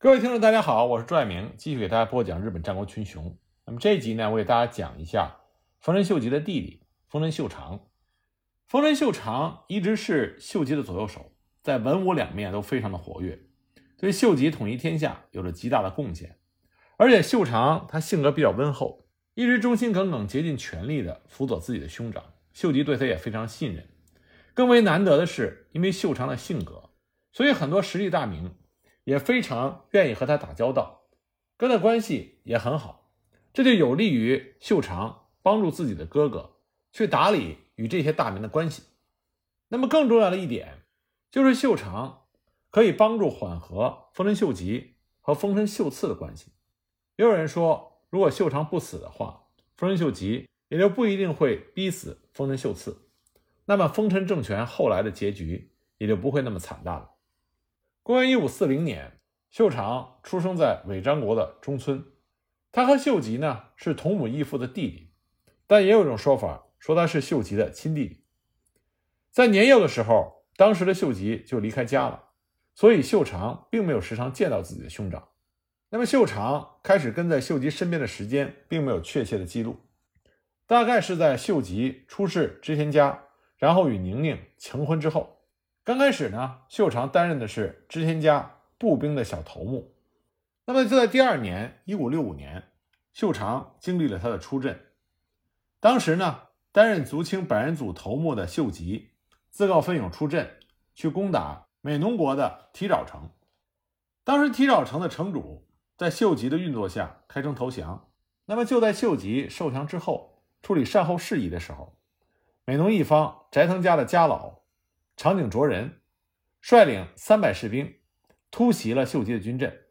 各位听众，大家好，我是朱爱明，继续给大家播讲日本战国群雄。那么这一集呢，我给大家讲一下丰臣秀吉的弟弟丰臣秀长。丰臣秀长一直是秀吉的左右手，在文武两面都非常的活跃，对秀吉统一天下有着极大的贡献。而且秀长他性格比较温厚，一直忠心耿耿、竭尽全力的辅佐自己的兄长，秀吉对他也非常信任。更为难得的是，因为秀长的性格，所以很多实力大名也非常愿意和他打交道，跟他关系也很好，这就有利于秀长帮助自己的哥哥去打理与这些大名的关系。那么更重要的一点，就是秀长可以帮助缓和丰臣秀吉和丰臣秀次的关系。也有人说，如果秀长不死的话，丰臣秀吉也就不一定会逼死丰臣秀次。那么，丰臣政权后来的结局也就不会那么惨淡了。公元一五四零年，秀长出生在尾张国的中村，他和秀吉呢是同母异父的弟弟，但也有一种说法说他是秀吉的亲弟弟。在年幼的时候，当时的秀吉就离开家了，所以秀长并没有时常见到自己的兄长。那么，秀长开始跟在秀吉身边的时间并没有确切的记录，大概是在秀吉出仕织田家。然后与宁宁成婚之后，刚开始呢，秀长担任的是织田家步兵的小头目。那么就在第二年，一五六五年，秀长经历了他的出阵。当时呢，担任足轻百人组头目的秀吉自告奋勇出阵，去攻打美浓国的提沼城。当时提沼城的城主在秀吉的运作下开城投降。那么就在秀吉受降之后，处理善后事宜的时候。美浓一方斋藤家的家老长井卓人率领三百士兵突袭了秀吉的军阵，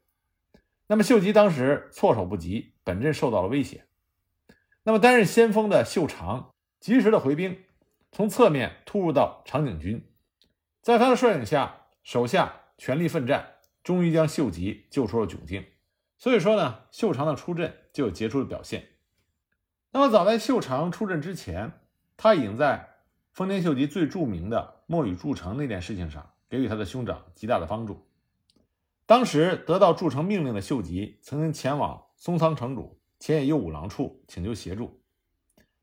那么秀吉当时措手不及，本阵受到了威胁。那么担任先锋的秀长及时的回兵，从侧面突入到长井军，在他的率领下，手下全力奋战，终于将秀吉救出了窘境。所以说呢，秀长的出阵就有杰出的表现。那么早在秀长出阵之前。他已经在丰臣秀吉最著名的墨雨筑城那件事情上给予他的兄长极大的帮助。当时得到筑城命令的秀吉曾经前往松仓城主前野右五郎处请求协助，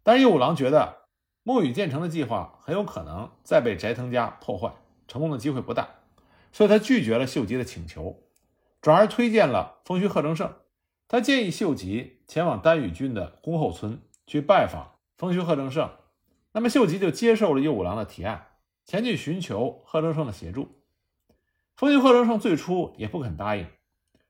但是右五郎觉得墨雨建成的计划很有可能再被斋藤家破坏，成功的机会不大，所以他拒绝了秀吉的请求，转而推荐了丰须贺正胜。他建议秀吉前往丹羽郡的宫后村去拜访丰须贺正胜。那么秀吉就接受了右五郎的提案，前去寻求贺正胜的协助。丰臣贺正胜最初也不肯答应，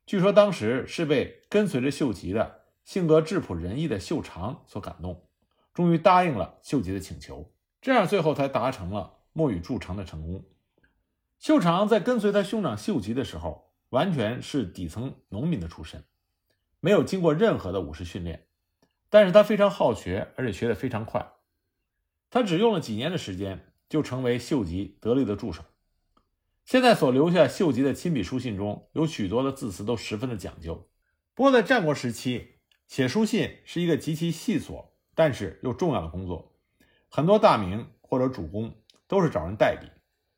据说当时是被跟随着秀吉的性格质朴仁义的秀长所感动，终于答应了秀吉的请求，这样最后才达成了墨雨筑城的成功。秀长在跟随他兄长秀吉的时候，完全是底层农民的出身，没有经过任何的武士训练，但是他非常好学，而且学得非常快。他只用了几年的时间，就成为秀吉得力的助手。现在所留下秀吉的亲笔书信中有许多的字词都十分的讲究。不过在战国时期，写书信是一个极其细琐但是又重要的工作，很多大名或者主公都是找人代笔，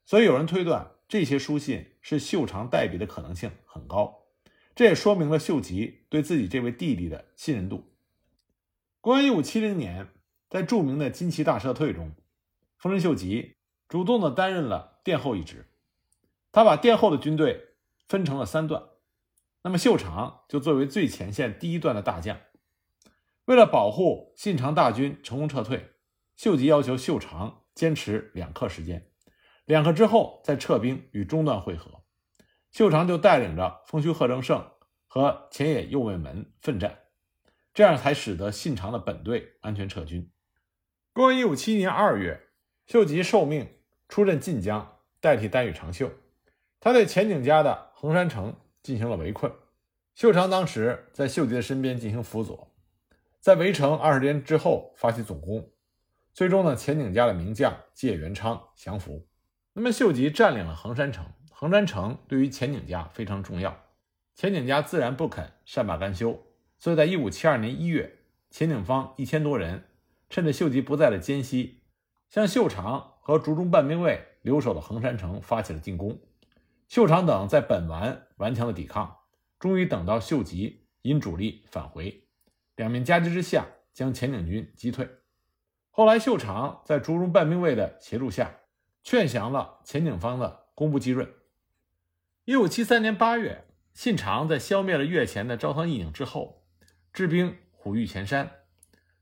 所以有人推断这些书信是秀长代笔的可能性很高。这也说明了秀吉对自己这位弟弟的信任度。公元一五七零年。在著名的金崎大撤退中，丰臣秀吉主动的担任了殿后一职。他把殿后的军队分成了三段，那么秀长就作为最前线第一段的大将。为了保护信长大军成功撤退，秀吉要求秀长坚持两刻时间，两刻之后再撤兵与中段会合。秀长就带领着丰须贺正胜和前野右卫门奋战，这样才使得信长的本队安全撤军。公元一五七一年二月，秀吉受命出镇晋江，代替丹羽长秀。他对前景家的横山城进行了围困。秀长当时在秀吉的身边进行辅佐，在围城二十天之后发起总攻。最终呢，前景家的名将借元昌降服。那么秀吉占领了横山城，横山城对于前景家非常重要。前景家自然不肯善罢甘休，所以在一五七二年一月，前景方一千多人。趁着秀吉不在的间隙，向秀长和竹中半兵卫留守的横山城发起了进攻。秀长等在本丸顽强的抵抗，终于等到秀吉因主力返回，两面夹击之下，将前井军击退。后来，秀长在竹中半兵卫的协助下，劝降了前井方的工部基润。一五七三年八月，信长在消灭了越前的朝仓义景之后，制兵虎御前山，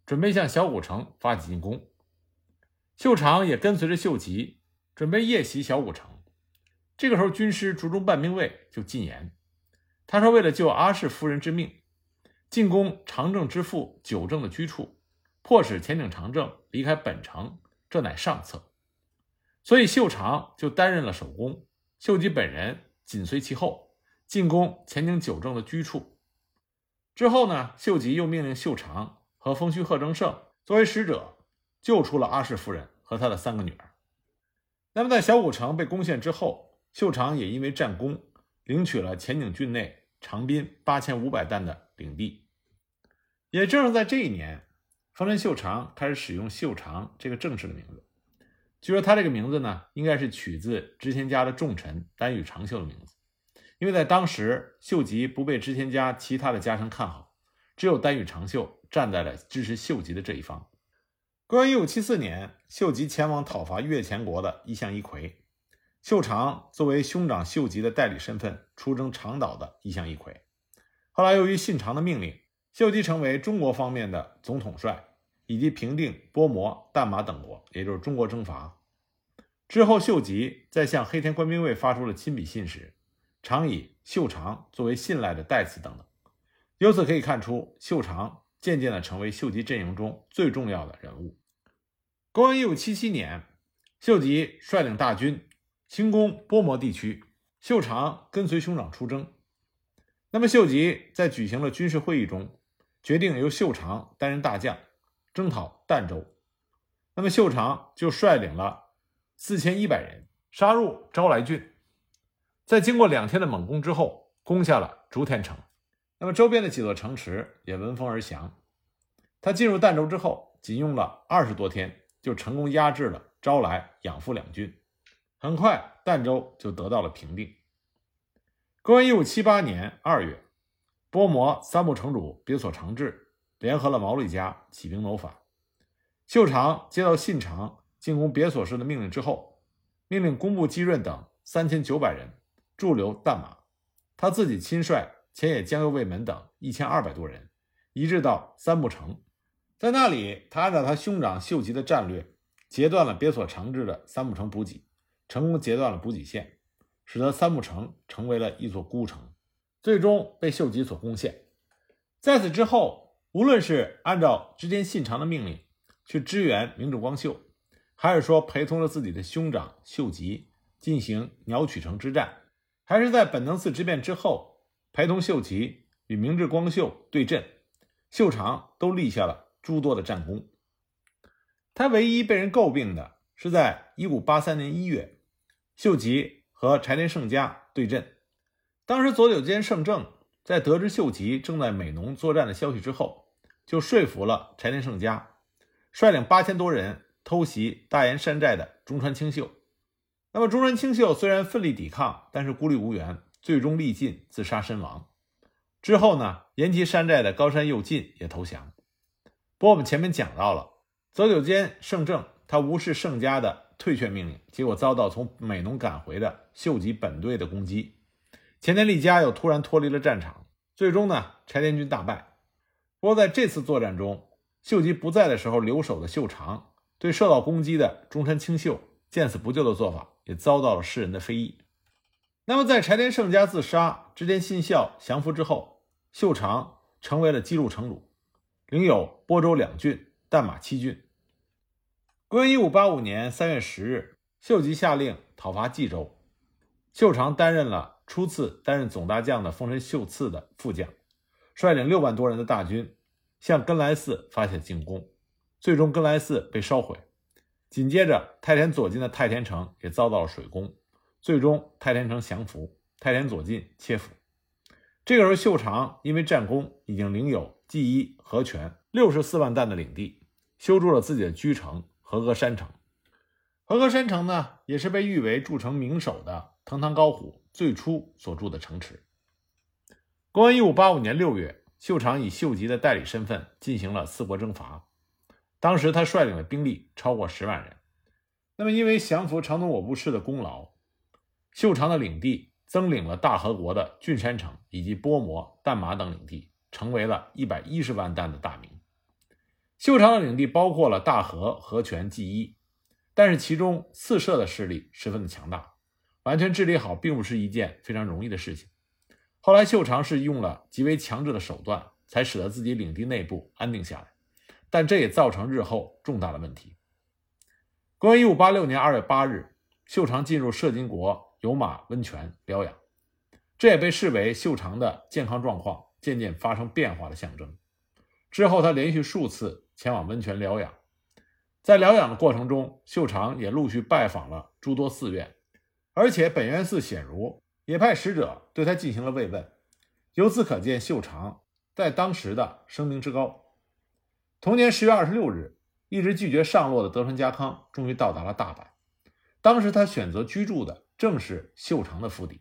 准备向小古城发起进攻。秀长也跟随着秀吉，准备夜袭小古城。这个时候，军师竹中半兵卫就进言，他说：“为了救阿市夫人之命，进攻长政之父久政的居处。”迫使前井长政离开本城，这乃上策。所以秀长就担任了首功，秀吉本人紧随其后，进攻前井久政的居处。之后呢，秀吉又命令秀长和丰须贺正胜作为使者，救出了阿市夫人和他的三个女儿。那么，在小谷城被攻陷之后，秀长也因为战功，领取了前井郡内长滨八千五百担的领地。也正是在这一年。丰臣秀长开始使用“秀长”这个正式的名字。据说他这个名字呢，应该是取自织田家的重臣丹羽长秀的名字，因为在当时秀吉不被织田家其他的家臣看好，只有丹羽长秀站在了支持秀吉的这一方。公元一五七四年，秀吉前往讨伐越前国的一向一揆，秀长作为兄长秀吉的代理身份出征长岛的一向一揆。后来由于信长的命令。秀吉成为中国方面的总统帅，以及平定波摩、淡马等国，也就是中国征伐之后，秀吉在向黑田官兵卫发出了亲笔信时，常以秀长作为信赖的代词等等。由此可以看出，秀长渐渐地成为秀吉阵营中最重要的人物。公元一五七七年，秀吉率领大军轻攻波摩地区，秀长跟随兄长出征。那么，秀吉在举行了军事会议中。决定由秀长担任大将，征讨儋州。那么秀长就率领了四千一百人杀入招来郡，在经过两天的猛攻之后，攻下了竹田城。那么周边的几座城池也闻风而降。他进入儋州之后，仅用了二十多天，就成功压制了招来、养父两郡。很快，儋州就得到了平定。公元一五七八年二月。波摩三部城主别所长治联合了毛利家起兵谋反。秀长接到信长进攻别所氏的命令之后，命令工部基润等三千九百人驻留淡马，他自己亲率前野江右卫门等一千二百多人移至到三木城，在那里，他按照他兄长秀吉的战略，截断了别所长治的三木城补给，成功截断了补给线，使得三木城成为了一座孤城。最终被秀吉所攻陷。在此之后，无论是按照织田信长的命令去支援明智光秀，还是说陪同着自己的兄长秀吉进行鸟取城之战，还是在本能寺之变之后陪同秀吉与明智光秀对阵，秀长都立下了诸多的战功。他唯一被人诟病的是，在一五八三年一月，秀吉和柴田胜家对阵。当时佐久间胜政在得知秀吉正在美浓作战的消息之后，就说服了柴田胜家，率领八千多人偷袭大岩山寨的中川清秀。那么中川清秀虽然奋力抵抗，但是孤立无援，最终力尽自杀身亡。之后呢，岩崎山寨的高山右近也投降。不过我们前面讲到了，泽久间胜政他无视胜家的退却命令，结果遭到从美浓赶回的秀吉本队的攻击。前田利家又突然脱离了战场，最终呢，柴田军大败。不过在这次作战中，秀吉不在的时候留守的秀长，对受到攻击的中山清秀见死不救的做法，也遭到了世人的非议。那么在柴田胜家自杀，织田信孝降服之后，秀长成为了基路城主，领有播州两郡、淡马七郡。公元一五八五年三月十日，秀吉下令讨伐冀州，秀长担任了。初次担任总大将的丰臣秀次的副将，率领六万多人的大军向根来寺发起进攻，最终根来寺被烧毁。紧接着，太田左近的太田城也遭到了水攻，最终太田城降服，太田左近切腹。这个时候，秀长因为战功已经领有纪伊和泉六十四万担的领地，修筑了自己的居城和歌山城。和歌山城呢，也是被誉为筑城名手的藤堂高虎。最初所住的城池。公元一五八五年六月，秀长以秀吉的代理身份进行了四国征伐。当时他率领的兵力超过十万人。那么，因为降服长宗我部氏的功劳，秀长的领地增领了大和国的郡山城以及波摩、淡马等领地，成为了一百一十万担的大名。秀长的领地包括了大和、和泉、纪伊，但是其中四社的势力十分的强大，完全治理好并不是一件非常容易的事情。后来，秀长是用了极为强制的手段，才使得自己领地内部安定下来，但这也造成日后重大的问题。公元一五八六年二月八日，秀长进入摄津国有马温泉疗养，这也被视为秀长的健康状况渐渐发生变化的象征。之后，他连续数次前往温泉疗养，在疗养的过程中，秀长也陆续拜访了诸多寺院，而且本愿寺显如。也派使者对他进行了慰问，由此可见秀长在当时的声名之高。同年十月二十六日，一直拒绝上洛的德川家康终于到达了大阪。当时他选择居住的正是秀长的府邸，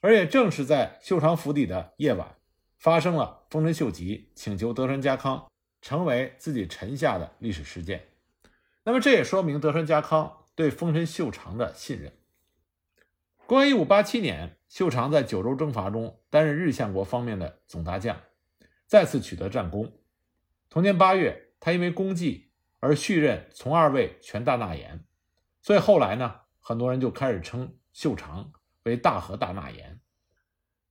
而也正是在秀长府邸的夜晚，发生了丰臣秀吉请求德川家康成为自己臣下的历史事件。那么这也说明德川家康对丰臣秀长的信任。公元一五八七年，秀长在九州征伐中担任日相国方面的总大将，再次取得战功。同年八月，他因为功绩而续任从二位全大纳言，所以后来呢，很多人就开始称秀长为大和大纳言。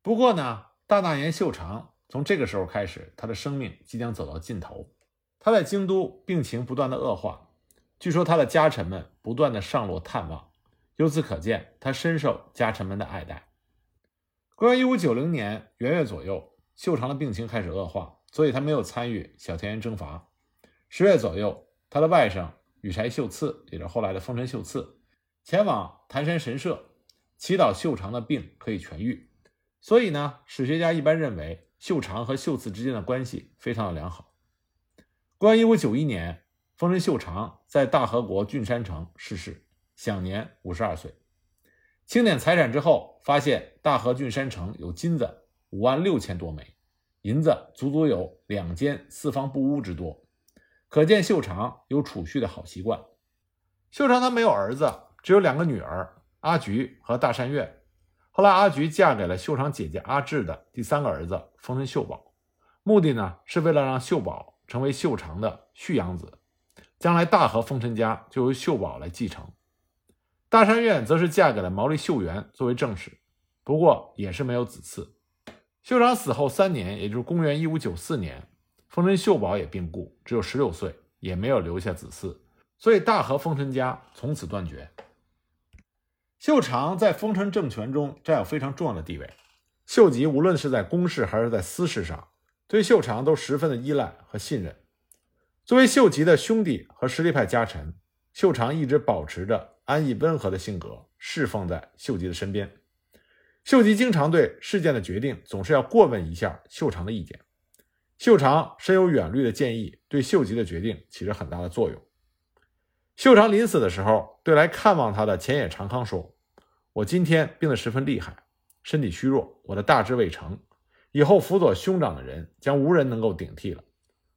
不过呢，大纳言秀长从这个时候开始，他的生命即将走到尽头。他在京都病情不断的恶化，据说他的家臣们不断的上洛探望。由此可见，他深受家臣们的爱戴。公元一五九零年元月左右，秀长的病情开始恶化，所以他没有参与小田原征伐。十月左右，他的外甥羽柴秀次，也就是后来的丰臣秀次，前往坛山神社，祈祷秀长的病可以痊愈。所以呢，史学家一般认为秀长和秀次之间的关系非常的良好。公元一五九一年，丰臣秀长在大和国郡山城逝世。享年五十二岁。清点财产之后，发现大和郡山城有金子五万六千多枚，银子足足有两间四方布屋之多，可见秀长有储蓄的好习惯。秀长他没有儿子，只有两个女儿阿菊和大山院。后来阿菊嫁给了秀长姐姐阿志的第三个儿子丰臣秀保，目的呢是为了让秀保成为秀长的续养子，将来大和丰臣家就由秀保来继承。大山院则是嫁给了毛利秀元作为正室，不过也是没有子嗣。秀长死后三年，也就是公元一五九四年，丰臣秀保也病故，只有十六岁，也没有留下子嗣，所以大和丰臣家从此断绝。秀长在丰臣政权中占有非常重要的地位，秀吉无论是在公事还是在私事上，对秀长都十分的依赖和信任。作为秀吉的兄弟和实力派家臣，秀长一直保持着。安逸温和的性格侍奉在秀吉的身边，秀吉经常对事件的决定总是要过问一下秀长的意见。秀长深有远虑的建议，对秀吉的决定起着很大的作用。秀长临死的时候，对来看望他的前野长康说：“我今天病得十分厉害，身体虚弱，我的大志未成，以后辅佐兄长的人将无人能够顶替了。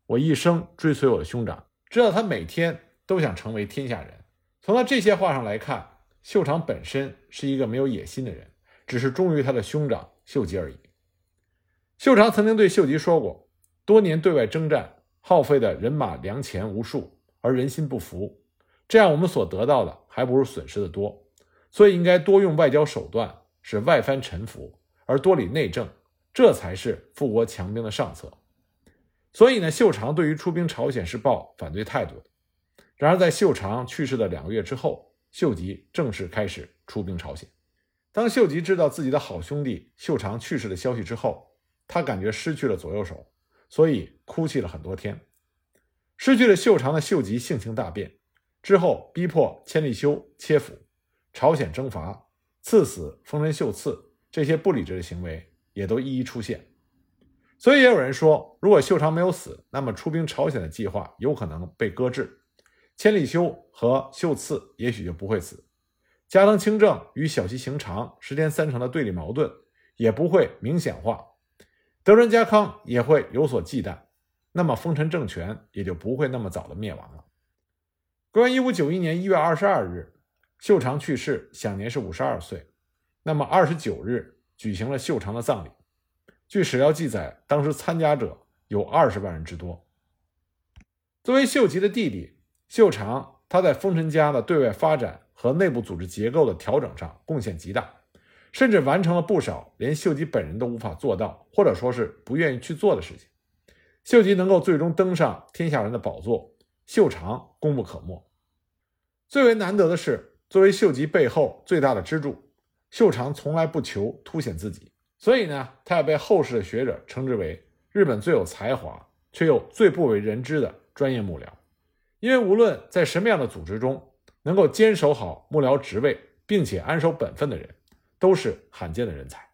我一生追随我的兄长，知道他每天都想成为天下人。”从他这些话上来看，秀长本身是一个没有野心的人，只是忠于他的兄长秀吉而已。秀长曾经对秀吉说过：“多年对外征战，耗费的人马粮钱无数，而人心不服，这样我们所得到的还不如损失的多。所以应该多用外交手段，使外藩臣服，而多理内政，这才是富国强兵的上策。”所以呢，秀长对于出兵朝鲜是抱反对态度的。然而，在秀长去世的两个月之后，秀吉正式开始出兵朝鲜。当秀吉知道自己的好兄弟秀长去世的消息之后，他感觉失去了左右手，所以哭泣了很多天。失去了秀长的秀吉性情大变，之后逼迫千利休切腹，朝鲜征伐，赐死丰臣秀次，这些不理智的行为也都一一出现。所以，也有人说，如果秀长没有死，那么出兵朝鲜的计划有可能被搁置。千里修和秀次也许就不会死，加藤清正与小西行长、石田三成的对立矛盾也不会明显化，德川家康也会有所忌惮，那么丰臣政权也就不会那么早的灭亡了。公元一五九一年一月二十二日，秀长去世，享年是五十二岁。那么二十九日举行了秀长的葬礼。据史料记载，当时参加者有二十万人之多。作为秀吉的弟弟，秀长他在丰臣家的对外发展和内部组织结构的调整上贡献极大，甚至完成了不少连秀吉本人都无法做到，或者说是不愿意去做的事情。秀吉能够最终登上天下人的宝座，秀长功不可没。最为难得的是，作为秀吉背后最大的支柱，秀长从来不求凸显自己，所以呢，他也被后世的学者称之为日本最有才华却又最不为人知的。专业幕僚，因为无论在什么样的组织中，能够坚守好幕僚职位并且安守本分的人，都是罕见的人才。